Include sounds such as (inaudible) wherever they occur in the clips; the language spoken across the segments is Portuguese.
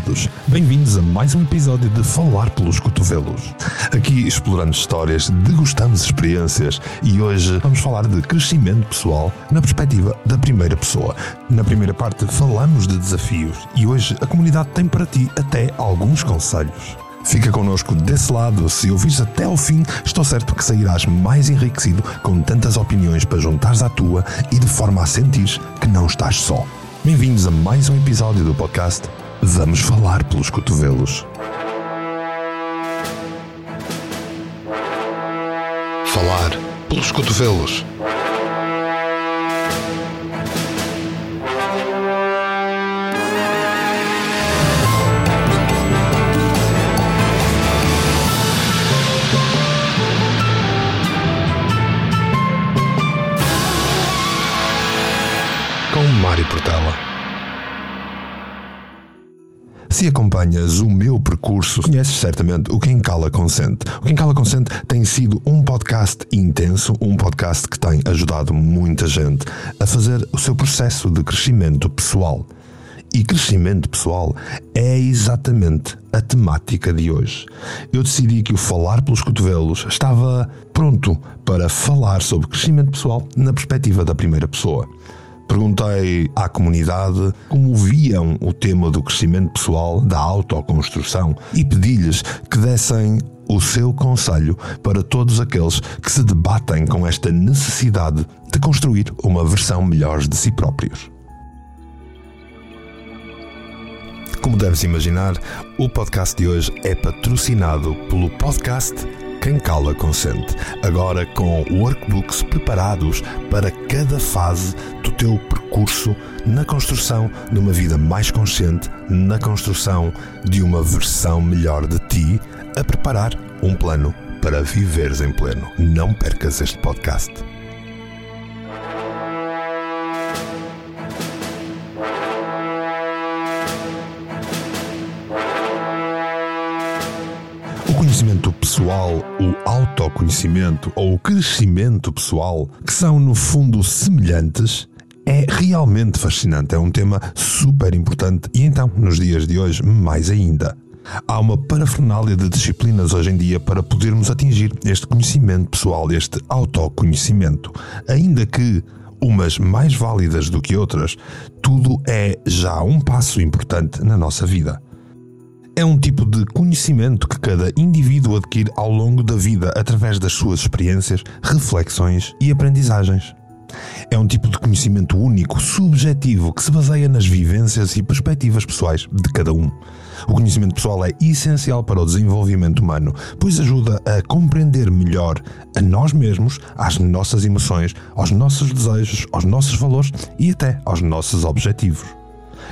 todos, bem-vindos a mais um episódio de Falar pelos Cotovelos. Aqui exploramos histórias, degustamos experiências e hoje vamos falar de crescimento pessoal na perspectiva da primeira pessoa. Na primeira parte falamos de desafios e hoje a comunidade tem para ti até alguns conselhos. Fica connosco desse lado, se ouvires até ao fim, estou certo que sairás mais enriquecido com tantas opiniões para juntares à tua e de forma a sentir que não estás só. Bem-vindos a mais um episódio do podcast Vamos Falar pelos Cotovelos. Falar pelos Cotovelos. Com Mário Portela. Se acompanhas o meu percurso, conheces certamente o Quem Cala Consente. O Quem Cala Consente tem sido um podcast intenso, um podcast que tem ajudado muita gente a fazer o seu processo de crescimento pessoal. E crescimento pessoal é exatamente a temática de hoje. Eu decidi que o Falar pelos Cotovelos estava pronto para falar sobre crescimento pessoal na perspectiva da primeira pessoa. Perguntei à comunidade como viam o tema do crescimento pessoal, da autoconstrução e pedi-lhes que dessem o seu conselho para todos aqueles que se debatem com esta necessidade de construir uma versão melhor de si próprios. Como deves imaginar, o podcast de hoje é patrocinado pelo podcast quem cala consente. Agora com workbooks preparados para cada fase do teu percurso na construção de uma vida mais consciente, na construção de uma versão melhor de ti, a preparar um plano para viveres em pleno. Não percas este podcast. Autoconhecimento ou crescimento pessoal, que são no fundo semelhantes, é realmente fascinante. É um tema super importante e então, nos dias de hoje, mais ainda. Há uma parafernália de disciplinas hoje em dia para podermos atingir este conhecimento pessoal, este autoconhecimento. Ainda que umas mais válidas do que outras, tudo é já um passo importante na nossa vida. É um tipo de conhecimento que cada indivíduo adquire ao longo da vida através das suas experiências, reflexões e aprendizagens. É um tipo de conhecimento único, subjetivo, que se baseia nas vivências e perspectivas pessoais de cada um. O conhecimento pessoal é essencial para o desenvolvimento humano, pois ajuda a compreender melhor a nós mesmos, às nossas emoções, aos nossos desejos, aos nossos valores e até aos nossos objetivos.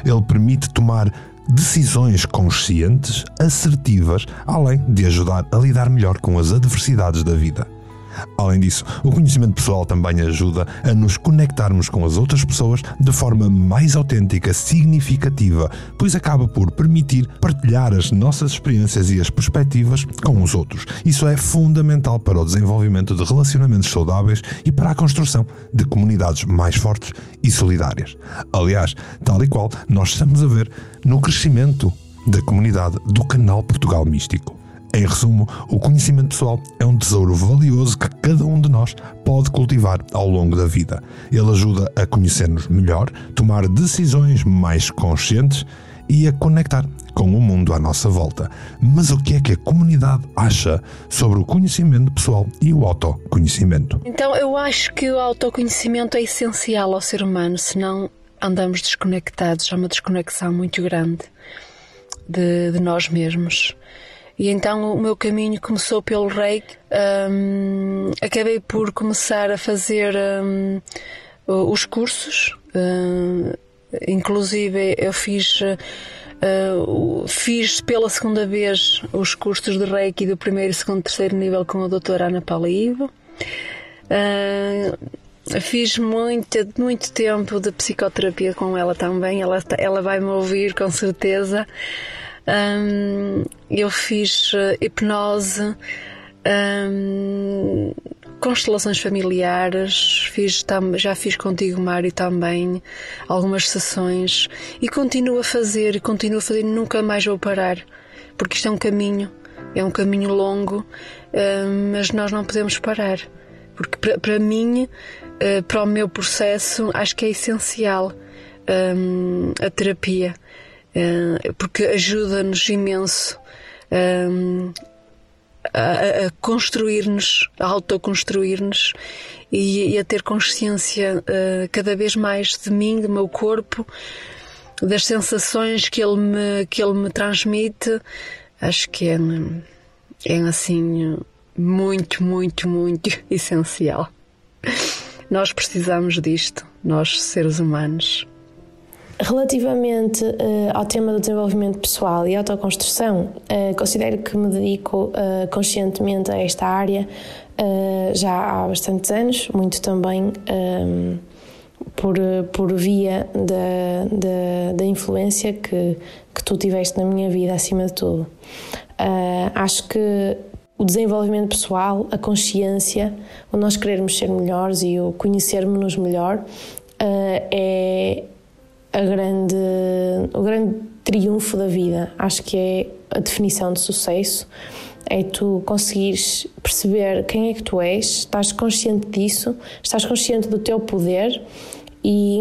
Ele permite tomar decisões conscientes, assertivas, além de ajudar a lidar melhor com as adversidades da vida. Além disso, o conhecimento pessoal também ajuda a nos conectarmos com as outras pessoas de forma mais autêntica, significativa, pois acaba por permitir partilhar as nossas experiências e as perspectivas com os outros. Isso é fundamental para o desenvolvimento de relacionamentos saudáveis e para a construção de comunidades mais fortes e solidárias. Aliás, tal e qual nós estamos a ver no crescimento da comunidade do canal Portugal Místico. Em resumo, o conhecimento pessoal é um tesouro valioso que cada um de nós pode cultivar ao longo da vida. Ele ajuda a conhecer-nos melhor, tomar decisões mais conscientes e a conectar com o mundo à nossa volta. Mas o que é que a comunidade acha sobre o conhecimento pessoal e o autoconhecimento? Então, eu acho que o autoconhecimento é essencial ao ser humano, senão andamos desconectados. Há uma desconexão muito grande de, de nós mesmos. E então o meu caminho começou pelo reiki. Um, acabei por começar a fazer um, os cursos, um, inclusive eu fiz. Uh, fiz pela segunda vez os cursos de Reiki do primeiro, segundo e terceiro nível com a doutora Ana Paula Ivo. Uh, fiz muito, muito tempo de psicoterapia com ela também. Ela, ela vai me ouvir com certeza. Um, eu fiz uh, hipnose, um, constelações familiares, fiz, já fiz contigo, Mário, também algumas sessões e continuo a fazer, e continuo a fazer, nunca mais vou parar, porque isto é um caminho, é um caminho longo, eh, mas nós não podemos parar, porque para, mim, eh, para o meu processo, acho que é essencial a terapia, porque ajuda-nos imenso a, a construir-nos, a autoconstruir-nos e, e, a ter consciência uh, cada vez mais de mim, do meu corpo, das sensações que ele me, que ele me transmite. Acho que é, é assim muito, muito, muito (laughs) essencial. Nós precisamos disto, nós seres humanos. Relativamente uh, ao tema do desenvolvimento pessoal e autoconstrução, uh, considero que me dedico uh, conscientemente a esta área já há bastantes anos, muito também um, por, por via da, da, da, influência que, que tu tiveste na minha vida, acima de tudo. acho que o desenvolvimento pessoal, a consciência, o nós querermos ser melhores e o conhecermos-nos melhor é a grande, o grande triunfo da vida. Acho que é a definição de sucesso. É tu conseguires perceber quem é que tu és, estás consciente disso, estás consciente do teu poder e,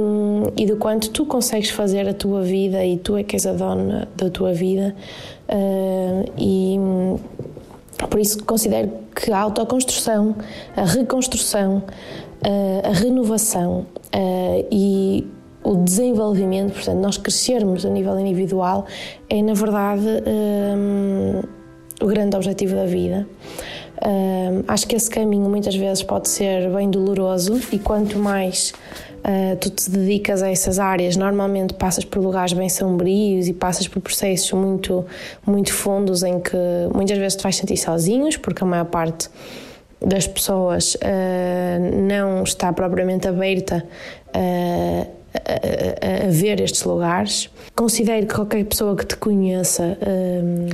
e do quanto tu consegues fazer a tua vida e tu é que és a dona da tua vida. Uh, e por isso considero que a autoconstrução, a reconstrução, uh, a renovação uh, e o desenvolvimento, portanto, nós crescermos a nível individual, é na verdade um, o grande objetivo da vida. Um, acho que esse caminho muitas vezes pode ser bem doloroso e quanto mais uh, tu te dedicas a essas áreas, normalmente passas por lugares bem sombrios e passas por processos muito, muito fundos em que muitas vezes te vais sentir sozinhos, porque a maior parte das pessoas uh, não está propriamente aberta uh, a, a, ver estes lugares. Considero que qualquer pessoa que te conheça um,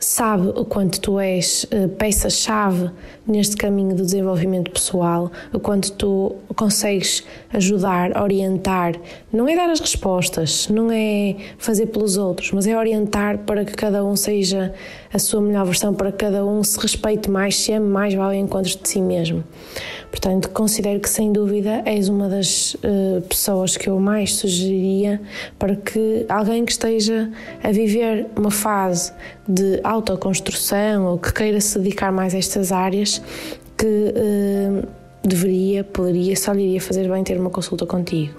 sabe o quanto tu és uh, peça-chave neste caminho do desenvolvimento pessoal, o quanto tu consegues ajudar, orientar. Não é dar as respostas, não é fazer pelos outros, mas é orientar para que cada um seja a sua melhor versão, para cada um se respeite mais, se ame mais, vá ao encontro de si mesmo. Portanto, considero que sem dúvida és uma das uh, pessoas que eu mais sugeriria para que alguém que esteja a viver uma fase de autoconstrução ou que queira se dedicar mais a estas áreas, que uh, deveria, poderia, só lhe iria fazer bem ter uma consulta contigo.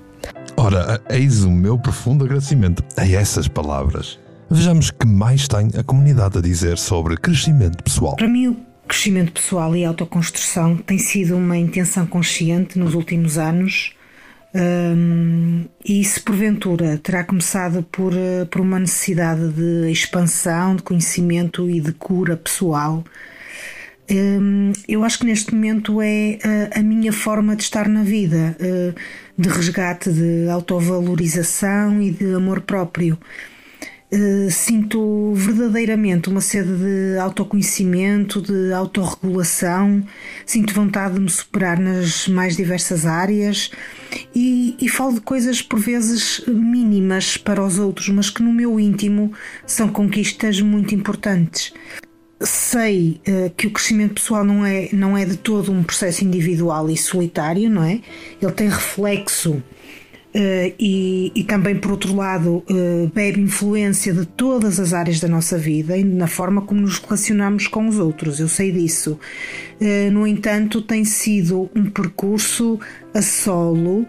Ora, eis o meu profundo agradecimento a essas palavras. Vejamos que mais tem a comunidade a dizer sobre crescimento pessoal. Para mim, crescimento pessoal e autoconstrução tem sido uma intenção consciente nos últimos anos. Um, e se porventura terá começado por, eh, por uma necessidade de expansão, de conhecimento e de cura pessoal, um, eu acho que neste momento é a, eh, a minha forma de estar na vida, uh, de resgate, de autovalorização e de amor próprio. Eh, sinto verdadeiramente uma sede de autoconhecimento, de autorregulação, sinto vontade de me superar nas mais diversas áreas. E, e falo de coisas por vezes mínimas para os outros, mas que no meu íntimo são conquistas muito importantes. Sei uh, que o crescimento pessoal não é, não é de todo um processo individual e solitário, não é? Ele tem reflexo Uh, e, e, também, por outro lado, uh, bebe influência de todas as áreas da nossa vida e na forma como nos relacionamos com os outros. Eu sei disso. Uh, no entanto, tem sido um percurso a solo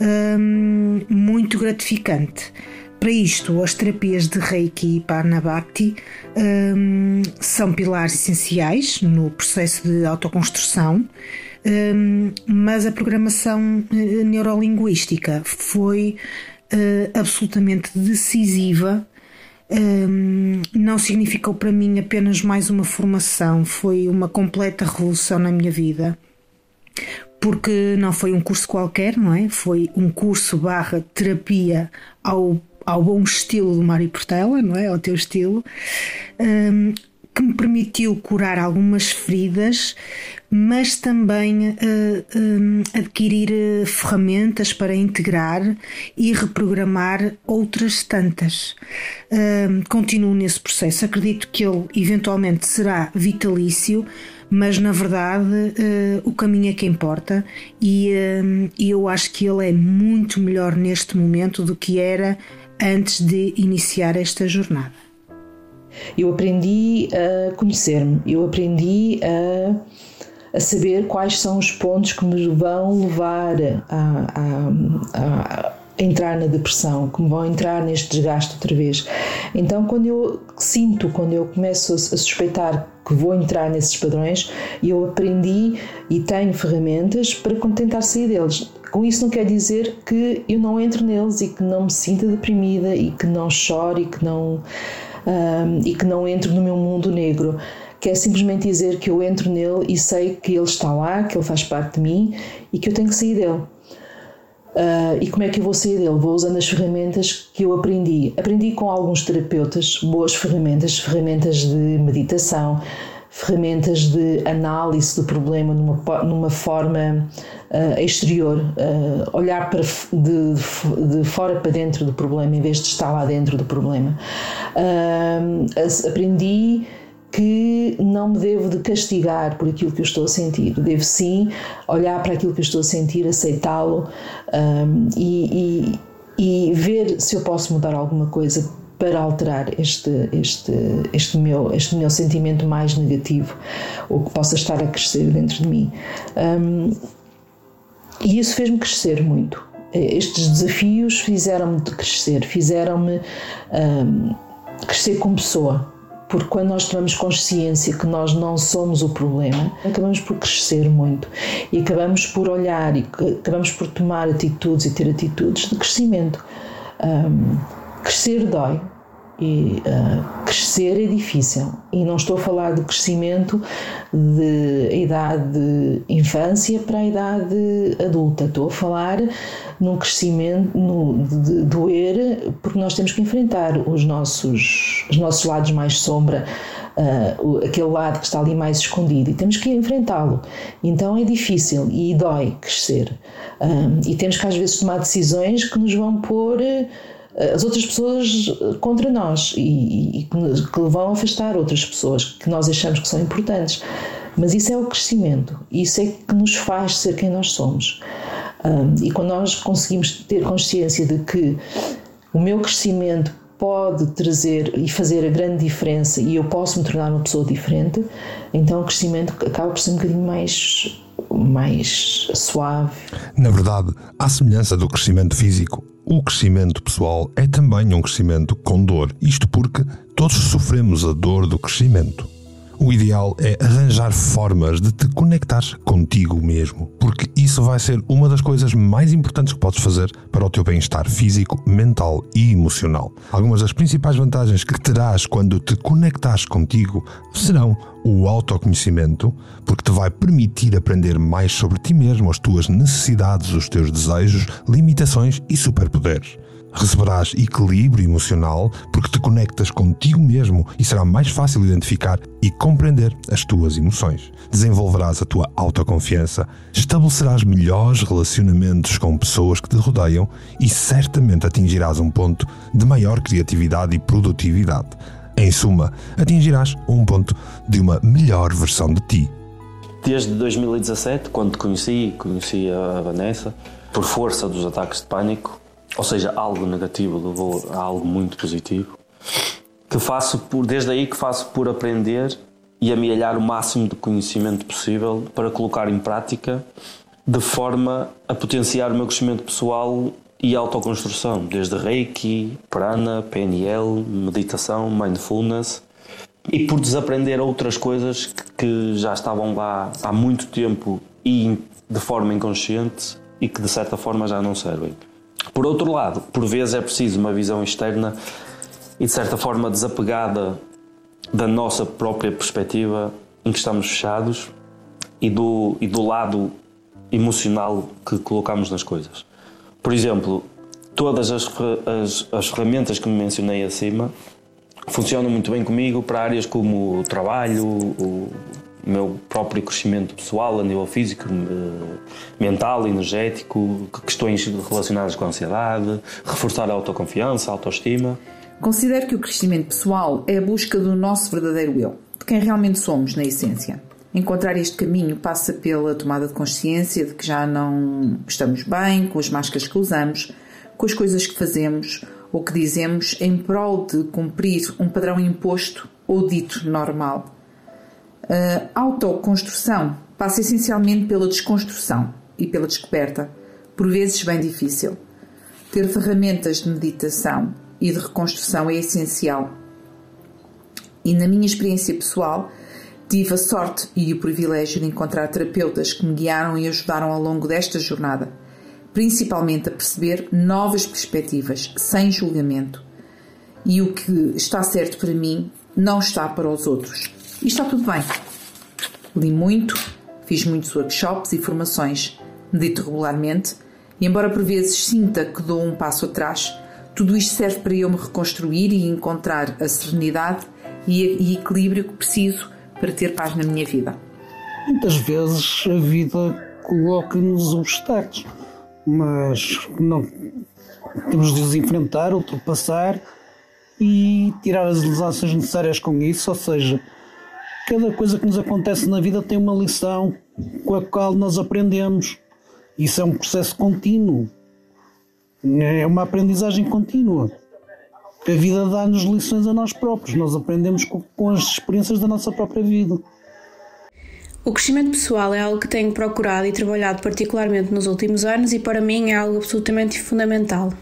um, muito gratificante. Para isto, as terapias de Reiki e Parnabhakti um, são pilares essenciais no processo de autoconstrução mas a programação eh, neurolinguística foi eh, absolutamente decisiva. não significou para mim apenas mais uma formação, foi uma completa revolução na minha vida. Porque não foi um curso qualquer, não é? Foi um curso barra terapia ao, ao bom estilo do Mário Portela, não é? Ao teu estilo que me permitiu curar algumas feridas, mas também uh, um, adquirir uh, ferramentas para integrar e reprogramar outras tantas. Uh, continuo nesse processo, acredito que ele eventualmente será vitalício, mas na verdade o caminho é que importa e eu acho que ele é muito melhor neste momento do que era antes de iniciar esta jornada. Eu aprendi a conhecer-me, eu aprendi a, a, saber quais são os pontos que me vão levar a, a, a entrar na depressão, que me vão entrar neste desgaste outra vez. Então, quando eu sinto, quando eu começo a, suspeitar que vou entrar nesses padrões, eu aprendi e tenho ferramentas para tentar sair deles. Com isso não quer dizer que eu não entro neles e que não me sinta deprimida e que não chore e que não um, e que não entro no meu mundo negro. Quer simplesmente dizer que eu entro nele e sei que ele está lá, que ele faz parte de mim e que eu tenho que sair dele. Uh, e como é que eu vou sair dele? Vou usando as ferramentas que eu aprendi. Aprendi com alguns terapeutas boas ferramentas, ferramentas de meditação, ferramentas de análise do problema numa, numa forma uh, exterior, uh, olhar para de, de, fora para dentro do problema em vez de estar lá dentro do problema. Uh, aprendi que não me devo de castigar por aquilo que eu estou a sentir, devo sim olhar para aquilo que eu estou a sentir, aceitá-lo um, e, e, e ver se eu posso mudar alguma coisa para alterar este, este, este, meu, este meu sentimento mais negativo, ou que possa estar a crescer dentro de mim. Um, e isso fez-me crescer muito. Estes desafios fizeram-me crescer, fizeram-me um, crescer como pessoa. Porque quando nós tomamos consciência que nós não somos o problema, acabamos por crescer muito e acabamos por olhar e acabamos por tomar atitudes e ter atitudes de crescimento. Um, crescer dói, e uh, crescer é difícil. E não estou a falar do crescimento de idade de infância para a idade adulta. Estou a falar num crescimento no, de doer, porque nós temos que enfrentar os nossos, os nossos lados mais sombra. Uh, aquele lado que está ali mais escondido e temos que enfrentá-lo. Então é difícil e dói crescer. Uh, e temos que às vezes tomar decisões que nos vão pôr as outras pessoas contra nós e, e, que vão afastar outras pessoas que nós achamos que são importantes. Mas isso é o crescimento, isso é que nos faz ser quem nós somos. Um, e quando nós conseguimos ter consciência de que o meu crescimento pode trazer e fazer a grande diferença e eu posso me tornar uma pessoa diferente, então o crescimento acaba por ser um bocadinho mais mais suave. Na verdade, à semelhança do crescimento físico, o crescimento pessoal é também um crescimento com dor, isto porque todos sofremos a dor do crescimento. O ideal é arranjar formas de te conectar contigo mesmo, porque isso vai ser uma das coisas mais importantes que podes fazer para o teu bem-estar físico, mental e emocional. Algumas das principais vantagens que terás quando te conectares contigo serão o autoconhecimento, porque te vai permitir aprender mais sobre ti mesmo, as tuas necessidades, os teus desejos, limitações e superpoderes. Receberás equilíbrio emocional porque te conectas contigo mesmo e será mais fácil identificar e compreender as tuas emoções. Desenvolverás a tua autoconfiança, estabelecerás melhores relacionamentos com pessoas que te rodeiam e certamente atingirás um ponto de maior criatividade e produtividade. Em suma, atingirás um ponto de uma melhor versão de ti. Desde 2017, quando te conheci, conheci a Vanessa, por força dos ataques de pânico, ou seja, algo negativo levou a algo muito positivo, que faço por, desde aí que faço por aprender e amealhar o máximo de conhecimento possível para colocar em prática de forma a potenciar o meu crescimento pessoal e autoconstrução, desde Reiki, Prana, PNL, meditação, mindfulness e por desaprender outras coisas que já estavam lá há muito tempo e de forma inconsciente e que de certa forma já não servem. Por outro lado, por vezes é preciso uma visão externa e de certa forma desapegada da nossa própria perspectiva em que estamos fechados e do, e do lado emocional que colocamos nas coisas. Por exemplo, todas as, as, as ferramentas que me mencionei acima funcionam muito bem comigo para áreas como o trabalho, o meu próprio crescimento pessoal a nível físico, eh, mental, energético, questões relacionadas com a ansiedade, reforçar a autoconfiança, a autoestima. Considero que o crescimento pessoal é a busca do nosso verdadeiro eu, de quem realmente somos na essência. Encontrar este caminho passa pela tomada de consciência de que já não estamos bem com as máscaras que usamos, com as coisas que fazemos ou que dizemos em prol de cumprir um padrão imposto ou dito normal. A autoconstrução passa essencialmente pela desconstrução e pela descoberta, por vezes bem difícil. Ter ferramentas de meditação e de reconstrução é essencial. E na minha experiência pessoal, tive a sorte e o privilégio de encontrar terapeutas que me guiaram e ajudaram ao longo desta jornada, principalmente a perceber novas perspectivas, sem julgamento. E o que está certo para mim não está para os outros. E está tudo bem. Li muito, fiz muitos workshops e formações, medito regularmente, e embora por vezes sinta que dou um passo atrás, tudo isto serve para eu me reconstruir e encontrar a serenidade e equilíbrio que preciso para ter paz na minha vida. Muitas vezes a vida coloca-nos obstáculos, mas não temos de os enfrentar, ultrapassar e tirar as lições necessárias com isso, ou seja, cada coisa que nos acontece na vida tem uma lição com a qual nós aprendemos. Isso é um processo contínuo. É uma aprendizagem contínua. A vida dá-nos lições a nós próprios. Nós aprendemos com as experiências da nossa própria vida. O crescimento pessoal é algo que tenho procurado e trabalhado particularmente nos últimos anos e para mim é algo absolutamente fundamental.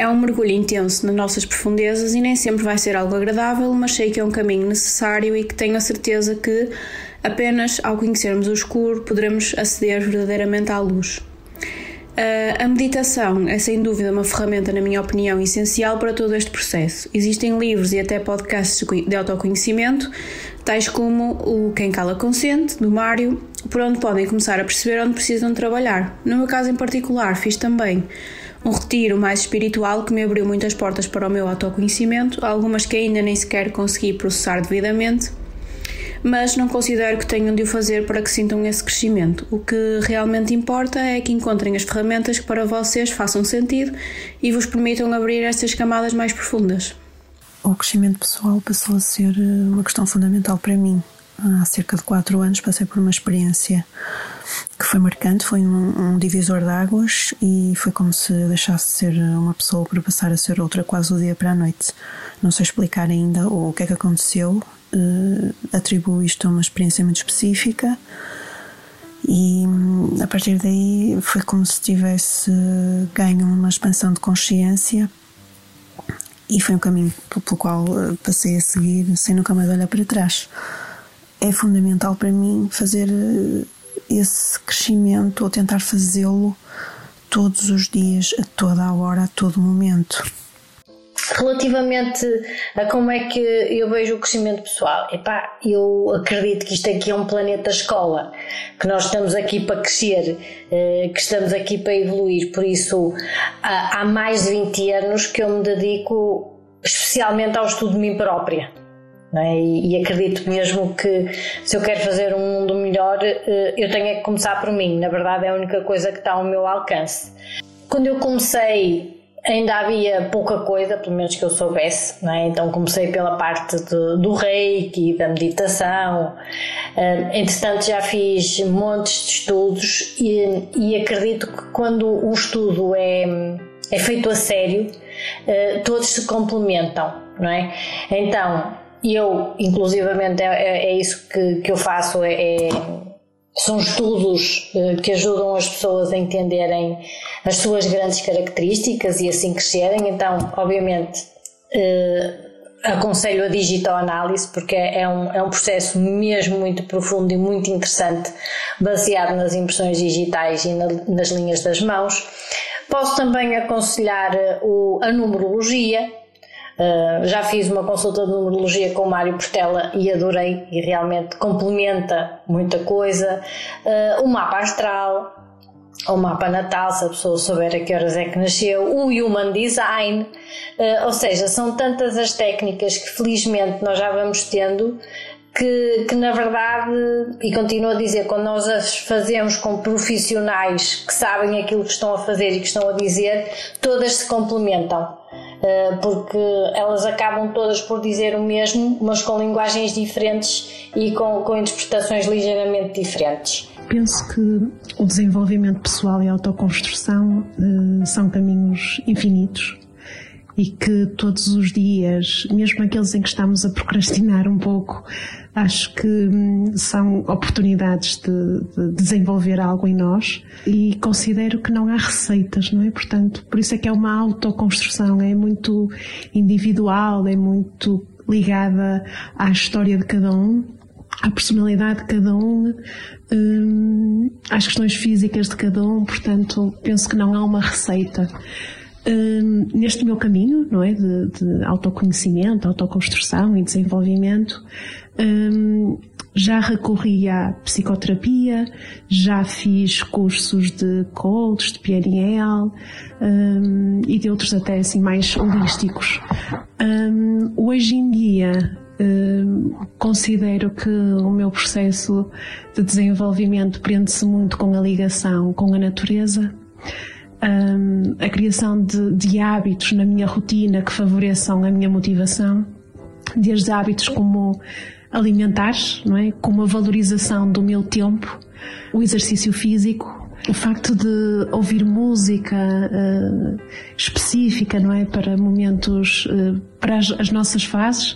É um mergulho intenso nas nossas profundezas e nem sempre vai ser algo agradável, mas sei que é um caminho necessário e que tenho a certeza que apenas ao conhecermos o escuro poderemos aceder verdadeiramente à luz. A meditação é sem dúvida uma ferramenta, na minha opinião, essencial para todo este processo. Existem livros e até podcasts de autoconhecimento, tais como o Quem Cala Consciente, do Mário, por onde podem começar a perceber onde precisam trabalhar. No meu caso em particular, fiz também um retiro mais espiritual que me abriu muitas portas para o meu autoconhecimento, algumas que ainda nem sequer consegui processar devidamente, mas não considero que tenham de o fazer para que sintam esse crescimento. O que realmente importa é que encontrem as ferramentas que para vocês façam sentido e vos permitam abrir estas camadas mais profundas. O crescimento pessoal passou a ser eh, uma questão fundamental para mim. Há cerca de quatro anos passei por uma experiência que foi marcante, foi um, um, divisor de águas e foi como se deixasse de ser uma pessoa para passar a ser outra quase o dia para a noite. Não sei explicar ainda o que é que aconteceu, uh, atribuo isto a uma experiência muito específica e a partir daí foi como se tivesse ganho uma expansão de consciência e foi um caminho pelo qual eh, passei a seguir sem nunca mais olhar para trás. É fundamental para mim fazer eh, esse crescimento ou tentar fazê-lo todos os dias, a toda a hora, a todo momento. Relativamente a como é que eu vejo o crescimento pessoal, epá, eu acredito que isto aqui é um planeta escola, que nós estamos aqui para crescer, eh, que estamos aqui para evoluir, por isso há mais de 20 anos que eu me dedico especialmente ao estudo de mim própria. É? E, acredito mesmo que se eu quero fazer um mundo melhor, eh, eu tenho que começar por mim. Na verdade, é a única coisa que está ao meu alcance. Quando eu comecei, ainda havia pouca coisa, pelo menos que eu soubesse, é? então comecei pela parte de, do reiki, da meditação. Eh, entretanto, já fiz montes de estudos e, e acredito que quando o estudo é, é feito a sério, eh, todos se complementam, não é? Então, eu, inclusivamente, é, é, é isso que, que eu faço, é, é são estudos eh, que ajudam as pessoas a entenderem as suas grandes características e assim crescerem. Então, obviamente, eh, aconselho a digital análise porque é um, é um processo mesmo muito profundo e muito interessante, baseado nas impressões digitais e na, nas linhas das mãos. Posso também aconselhar o, a numerologia, Uh, já fiz uma consulta de numerologia com o Mário Portela e adorei e realmente complementa muita coisa. Uh, o mapa astral, o mapa natal, se a pessoa souber a que horas é que nasceu, o human design, uh, ou seja, são tantas as técnicas que felizmente nós já vamos tendo que, que na verdade, e continuo a dizer, quando nós as fazemos com profissionais que sabem aquilo que estão a fazer e que estão a dizer, todas se complementam. Uh, porque elas acabam todas por dizer o mesmo, mas com linguagens diferentes e com, com interpretações ligeiramente diferentes. Penso que o desenvolvimento pessoal e a autoconstrução uh, são caminhos infinitos e que todos os dias, mesmo aqueles em que estamos a procrastinar um pouco, acho que hum, são oportunidades de, de, desenvolver algo em nós e considero que não há receitas, não é? Portanto, por isso é que é uma autoconstrução, é muito individual, é muito ligada à história de cada um à personalidade de cada um, hum, às questões físicas de cada um, portanto, penso que não há uma receita. Hum, neste meu caminho, não é, de, de autoconhecimento, autoconstrução e desenvolvimento, hum, já recorri à psicoterapia, já fiz cursos de coach, de PNL um, e de outros até assim mais holísticos. Um, hoje em dia um, considero que o meu processo de desenvolvimento prende-se muito com a ligação com a natureza um, a criação de, de hábitos na minha rotina que favoreçam a minha motivação, desde hábitos como alimentar, não é? como a valorização do meu tempo, o exercício físico, o facto de ouvir música uh, específica, não é, para momentos, uh, para as, as, nossas fases,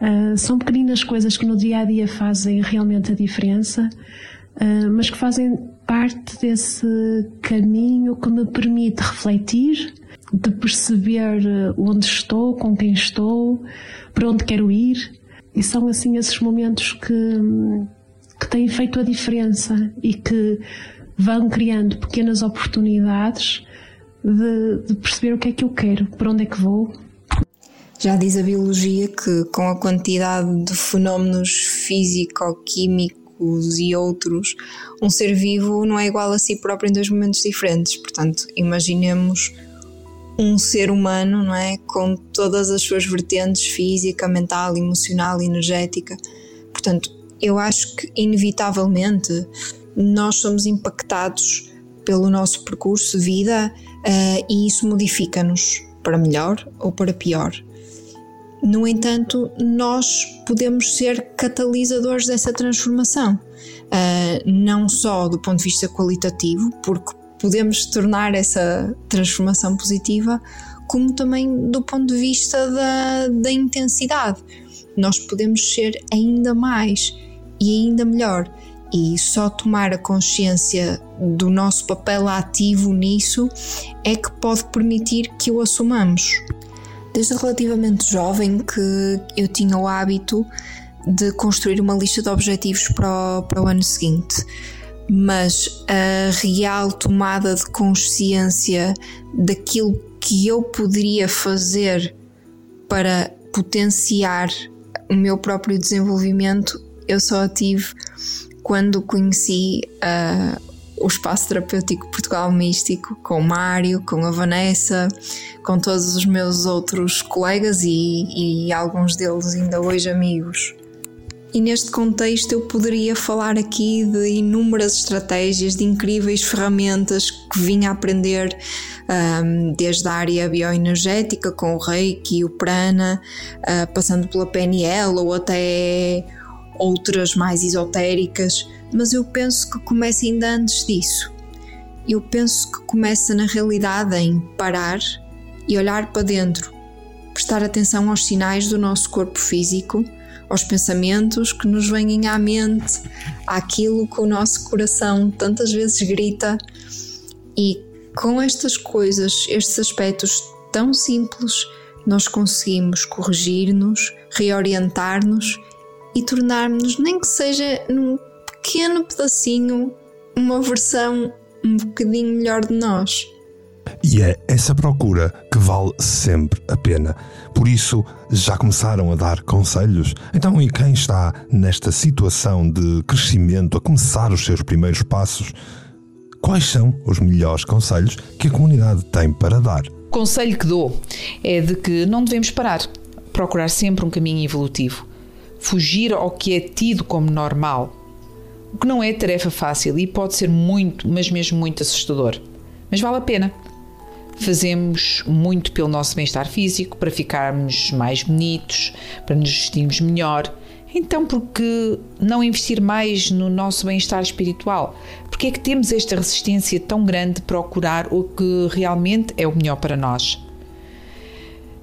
uh, são pequeninas coisas que no dia a dia fazem realmente a diferença, mas que fazem parte desse caminho que me permite refletir, de perceber eh, onde estou, com quem estou, para onde quero ir. E são assim esses momentos que, que têm feito a diferença e que vão criando pequenas oportunidades de, de perceber o que é que eu quero, para onde é que vou. Já diz a biologia que, com a quantidade de fenómenos físico-químicos e outros, um ser vivo não é igual a si próprio em dois momentos diferentes. Portanto, imaginemos um ser humano, não é? Com todas as suas vertentes física, mental, emocional, energética. Portanto, eu acho que inevitavelmente nós somos impactados pelo nosso percurso de vida uh, e isso modifica-nos para melhor ou para pior. No entanto, nós podemos ser catalisadores dessa transformação, uh, não só do ponto de vista qualitativo, porque podemos tornar essa transformação positiva, como também do ponto de vista da, da intensidade. Nós podemos ser ainda mais e ainda melhor. E só tomar a consciência do nosso papel ativo nisso é que pode permitir que o assumamos desde relativamente jovem que eu tinha o hábito de construir uma lista de objetivos para o, para o ano seguinte. Mas a real tomada de consciência daquilo que eu poderia fazer para potenciar o meu próprio desenvolvimento, eu só a tive quando conheci uh, o espaço terapêutico Portugal Místico, com o Mário, com a Vanessa, com todos os meus outros colegas e, e alguns deles ainda hoje amigos. E neste contexto eu poderia falar aqui de inúmeras estratégias, de incríveis ferramentas que vim a aprender um, desde a área bioenergética com o Reiki o Prana, uh, passando pela PNL ou até outras mais esotéricas mas eu penso que começa ainda antes disso. Eu penso que começa na realidade em parar e olhar para dentro, prestar atenção aos sinais do nosso corpo físico, aos pensamentos que nos vêm à mente, àquilo que o nosso coração tantas vezes grita. E com estas coisas, estes aspectos tão simples, nós conseguimos corrigir-nos, reorientar-nos e tornar-nos, nem que seja num pequeno pedacinho, uma versão um bocadinho melhor de nós. E é essa procura que vale sempre a pena. Por isso, já começaram a dar conselhos? Então, e quem está nesta situação de crescimento, a começar os seus primeiros passos? quais são os melhores conselhos que a comunidade tem para dar. O conselho que dou é de que não devemos parar, procurar sempre um caminho evolutivo, fugir ao que é tido como normal, o que não é tarefa fácil e pode ser muito, mas mesmo muito assustador. Mas vale a pena. Fazemos muito pelo nosso bem-estar físico, para ficarmos mais bonitos, para nos vestirmos melhor. Então, por que não investir mais no nosso bem-estar espiritual? Porque é que temos esta resistência tão grande de procurar o que realmente é o melhor para nós?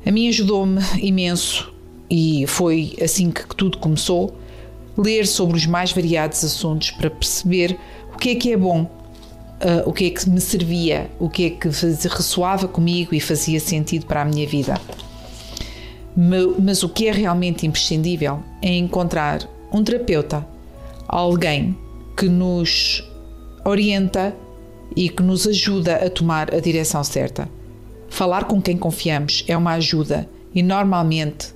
A mim ajudou-me imenso e foi assim que tudo começou. Ler sobre os mais variados assuntos para perceber o que é que é bom uh, o que é que me servia, o que é que ressoava comigo e fazia sentido para a minha vida. Mas o que é realmente imprescindível é encontrar um terapeuta, alguém que nos orienta e que nos ajuda a tomar a direção certa. Falar com quem confiamos é uma ajuda e normalmente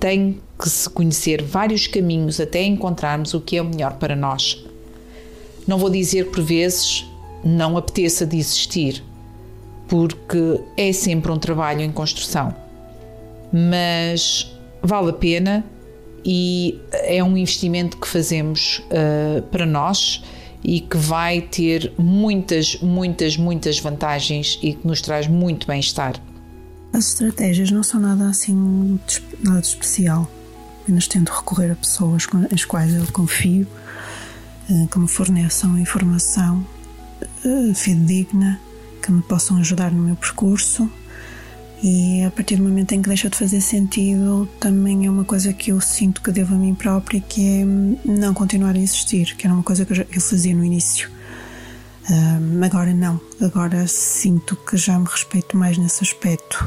tem que se conhecer vários caminhos até encontrarmos o que é o melhor para nós. Não vou dizer por vezes não apeteça de existir, porque é sempre um trabalho em construção. Mas vale a pena e é um investimento que fazemos uh, para nós e que vai ter muitas, muitas, muitas vantagens e que nos traz muito bem-estar. As estratégias não são nada assim nada de especial. Apenas tento recorrer a pessoas as quais eu confio, eh, que me forneçam informação uh, fidedigna, que me possam ajudar no meu percurso. E a partir do momento em que deixa de fazer sentido, também é uma coisa que eu sinto que devo a mim própria, que é não continuar a insistir, que era uma coisa que eu, fazia no início. Uh, agora não, agora sinto que já me respeito mais nesse aspecto.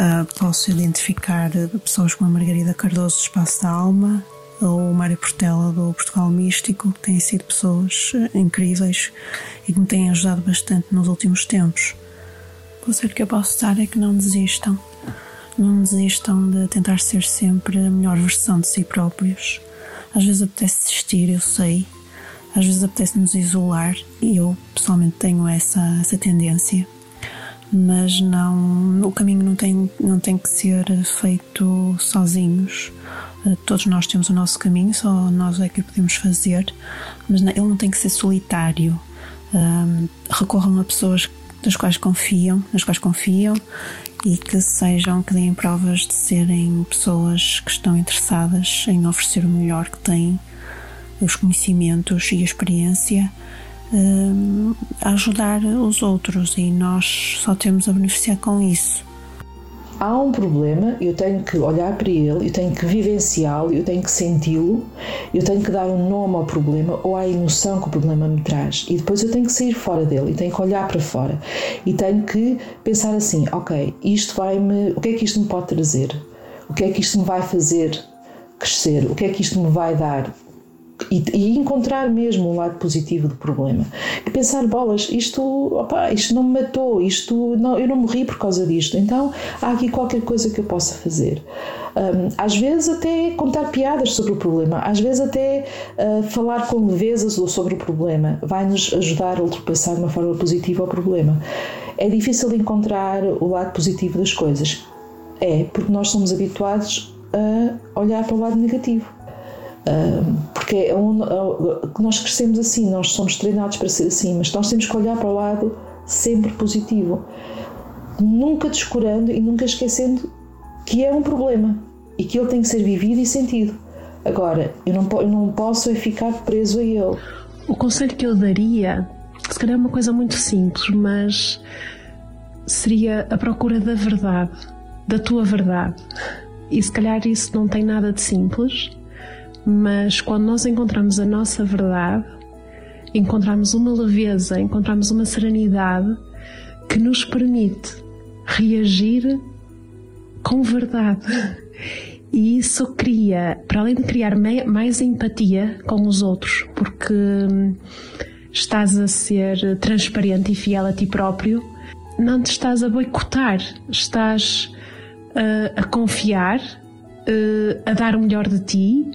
Uh, posso identificar pessoas como a Margarida Cardoso do Espaço da Alma, ou o Mário Portela do Portugal Místico, que têm sido pessoas eh, incríveis e que me têm ajudado bastante nos últimos tempos. O conselho que eu posso dar é que não desistam. Não desistam de tentar ser sempre a melhor versão de si próprios. Às vezes apetece desistir, eu sei. Às vezes apetece nos isolar e eu pessoalmente tenho essa, essa tendência. Mas não, o caminho não tem, não tem que ser feito sozinhos eh, todos nós temos o nosso caminho, só nós é que o podemos fazer, mas ele não tem que ser solitário. Recorram a pessoas das quais confiam, nas quais confiam e que sejam, que deem provas de serem pessoas que estão interessadas em oferecer o melhor que têm, os conhecimentos e a experiência a ajudar os outros e nós só temos a beneficiar com isso há um problema, eu tenho que olhar para ele, eu tenho que vivenciá-lo, eu tenho que senti-lo, eu tenho que dar um nome ao problema ou à emoção que o problema me traz. E depois eu tenho que sair fora dele, e tenho que olhar para fora e tenho que pensar assim: ok, isto vai-me. O que é que isto me pode trazer? O que é que isto me vai fazer crescer? O que é que isto me vai dar? E, e, encontrar mesmo um lado positivo do problema. E pensar, bolas, isto, opa, isto não me matou, isto não, eu não morri por causa disto, então há aqui qualquer coisa que eu possa fazer. Um, às vezes até contar piadas sobre o problema, às vezes até uh, falar com leveza sobre o problema vai nos ajudar a ultrapassar de uma forma positiva o problema. É difícil encontrar o lado positivo das coisas. É, porque nós somos habituados a olhar para o lado negativo porque é é nós crescemos assim, nós somos treinados para ser assim, mas nós temos que olhar para o lado sempre positivo, nunca descurando e nunca esquecendo que é um problema e que ele tem que ser vivido e sentido. Agora, eu não, eu não posso é ficar preso a ele. O conselho que eu daria, se calhar é uma coisa muito simples, mas seria a procura da verdade, da tua verdade. E se calhar isso não tem nada de simples, mas quando nós encontramos a nossa verdade, encontramos uma leveza, encontramos uma serenidade que nos permite reagir com verdade. E isso cria, para além de criar mais empatia com os outros, porque hum, estás a ser transparente e fiel a ti próprio, não te estás a boicotar, estás uh, a confiar, uh, a dar o melhor de ti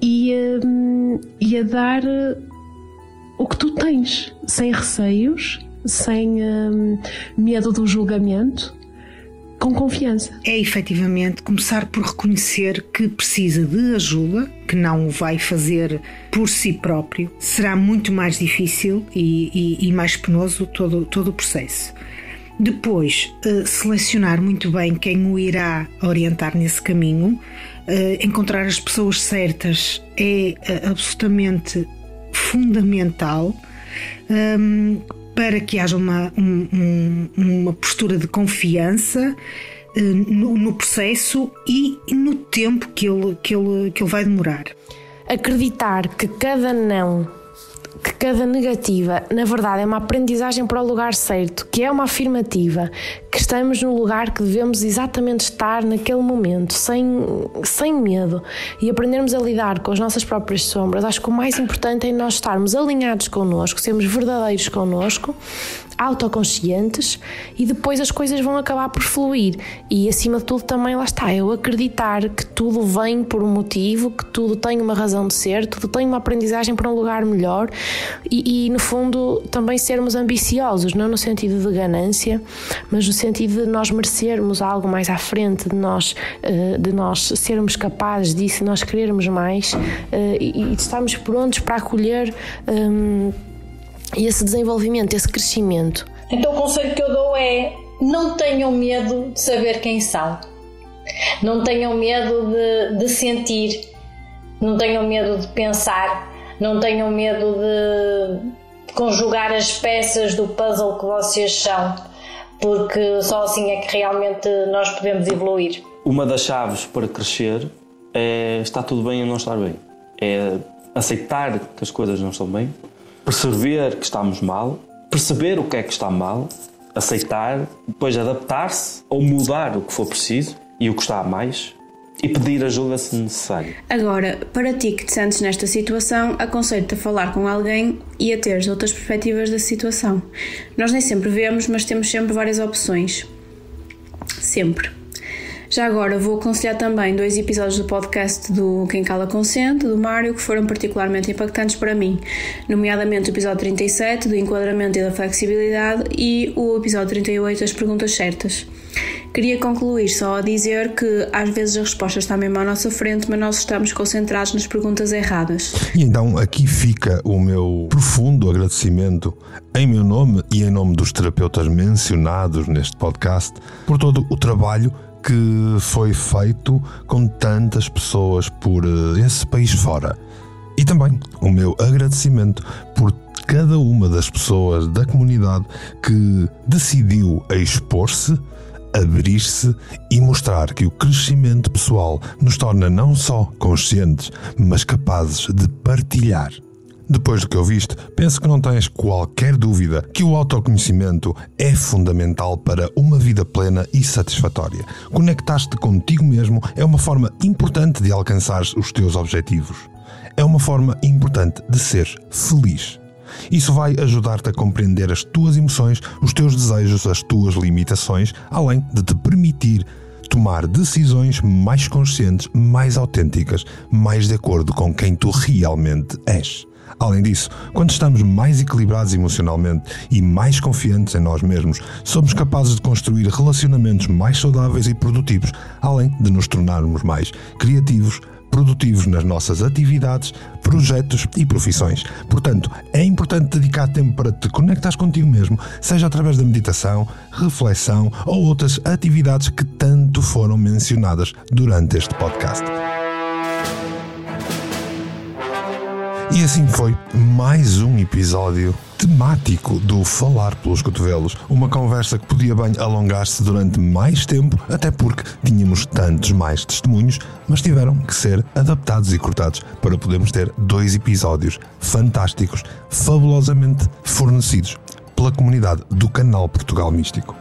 e, um, e a dar o que tu tens, sem receios, sem hum, medo do julgamento, com confiança. É efetivamente começar por reconhecer que precisa de ajuda, que não o vai fazer por si próprio. Será muito mais difícil e, e, e mais penoso todo, todo o processo. Depois, uh, selecionar muito bem quem o irá orientar nesse caminho, uh, encontrar as pessoas certas é uh, absolutamente fundamental um, para que haja uma, um, uma postura de confiança no, processo e no tempo que ele, que, ele, que ele vai demorar. Acreditar que cada não que cada negativa, na verdade, é uma aprendizagem para o lugar certo, que é uma afirmativa, que estamos no lugar que devemos exatamente estar naquele momento, sem, sem medo, e aprendermos a lidar com as nossas próprias sombras. Acho que o mais importante é nós estarmos alinhados connosco, sermos verdadeiros connosco, autoconscientes, e depois as coisas vão acabar por fluir. E acima de tudo, também lá está, eu acreditar que tudo vem por um motivo, que tudo tem uma razão de ser, tudo tem uma aprendizagem para um lugar melhor e, e, no fundo também sermos ambiciosos, não no sentido de ganância, mas no sentido de nós merecermos algo mais à frente, de nós, eh, de nós sermos capazes disso, nós querermos mais eh, e, de estarmos prontos para acolher um, esse desenvolvimento, esse crescimento. Então o conselho que eu dou é não tenham medo de saber quem são. Não tenham medo de, de sentir, não tenham medo de pensar, não tenham medo de conjugar as peças do puzzle que vocês são, porque só assim é que realmente nós podemos evoluir. Uma das chaves para crescer é estar tudo bem ou não estar bem. É aceitar que as coisas não estão bem, perceber que estamos mal, perceber o que é que está mal, aceitar, depois adaptar-se ou mudar o que for preciso e o que está a mais e pedir ajuda se necessário. Agora, para ti que te sentes nesta situação, aconselho-te a falar com alguém e a teres outras perspectivas da situação. Nós nem sempre vemos, mas temos sempre várias opções. Sempre. Já agora vou aconselhar também dois episódios do podcast do Quem Cala Consente, do Mário, que foram particularmente impactantes para mim, nomeadamente o episódio 37, do enquadramento e da flexibilidade, e o episódio 38, das perguntas certas. Queria concluir só a dizer que às vezes a resposta está mesmo à nossa frente, mas nós estamos concentrados nas perguntas erradas. E então aqui fica o meu profundo agradecimento em meu nome e em nome dos terapeutas mencionados neste podcast por todo o trabalho que foi feito com tantas pessoas por eh, esse país fora. E também o meu agradecimento por cada uma das pessoas da comunidade que decidiu expor-se abrir-se e mostrar que o crescimento pessoal nos torna não só conscientes, mas capazes de partilhar. Depois do que ouviste, penso que não tens qualquer dúvida que o autoconhecimento é fundamental para uma vida plena e satisfatória. Conectar-te contigo mesmo é uma forma importante de alcançar os teus objetivos. É uma forma importante de ser feliz. Isso vai ajudar-te a compreender as tuas emoções, os teus desejos, as tuas limitações, além de te permitir tomar decisões mais conscientes, mais autênticas, mais de acordo com quem tu realmente és. Além disso, quando estamos mais equilibrados emocionalmente e mais confiantes em nós mesmos, somos capazes de construir relacionamentos mais saudáveis e produtivos, além de nos tornarmos mais criativos, produtivos nas nossas atividades, projetos e profissões. Portanto, é importante dedicar tempo para te conectares contigo mesmo, seja através da meditação, reflexão ou outras atividades que tanto foram mencionadas durante este podcast. E assim foi mais um episódio temático do Falar pelos Cotovelos. Uma conversa que podia bem alongar-se durante mais tempo, até porque tínhamos tantos mais testemunhos, mas tiveram que ser adaptados e cortados para podermos ter dois episódios fantásticos, fabulosamente fornecidos pela comunidade do canal Portugal Místico.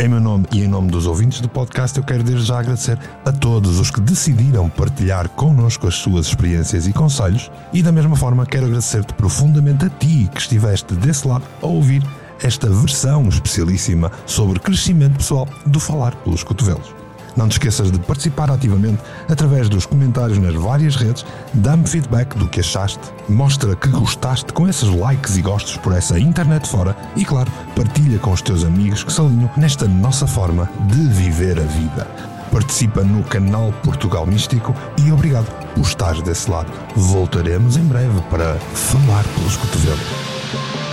Em meu nome e em nome dos ouvintes do podcast, eu quero desde já agradecer a todos os que decidiram partilhar connosco as suas experiências e conselhos, e da mesma forma quero agradecer-te profundamente a ti que estiveste desse lado a ouvir esta versão especialíssima sobre crescimento pessoal do Falar pelos Cotovelos. Não te esqueças de participar ativamente através dos comentários nas várias redes, dá-me feedback do que achaste, mostra que gostaste com esses likes e gostos por essa internet fora e, claro, partilha com os teus amigos que se alinham nesta nossa forma de viver a vida. Participa no canal Portugal Místico e obrigado por estar desse lado. Voltaremos em breve para falar pelos cotovelos.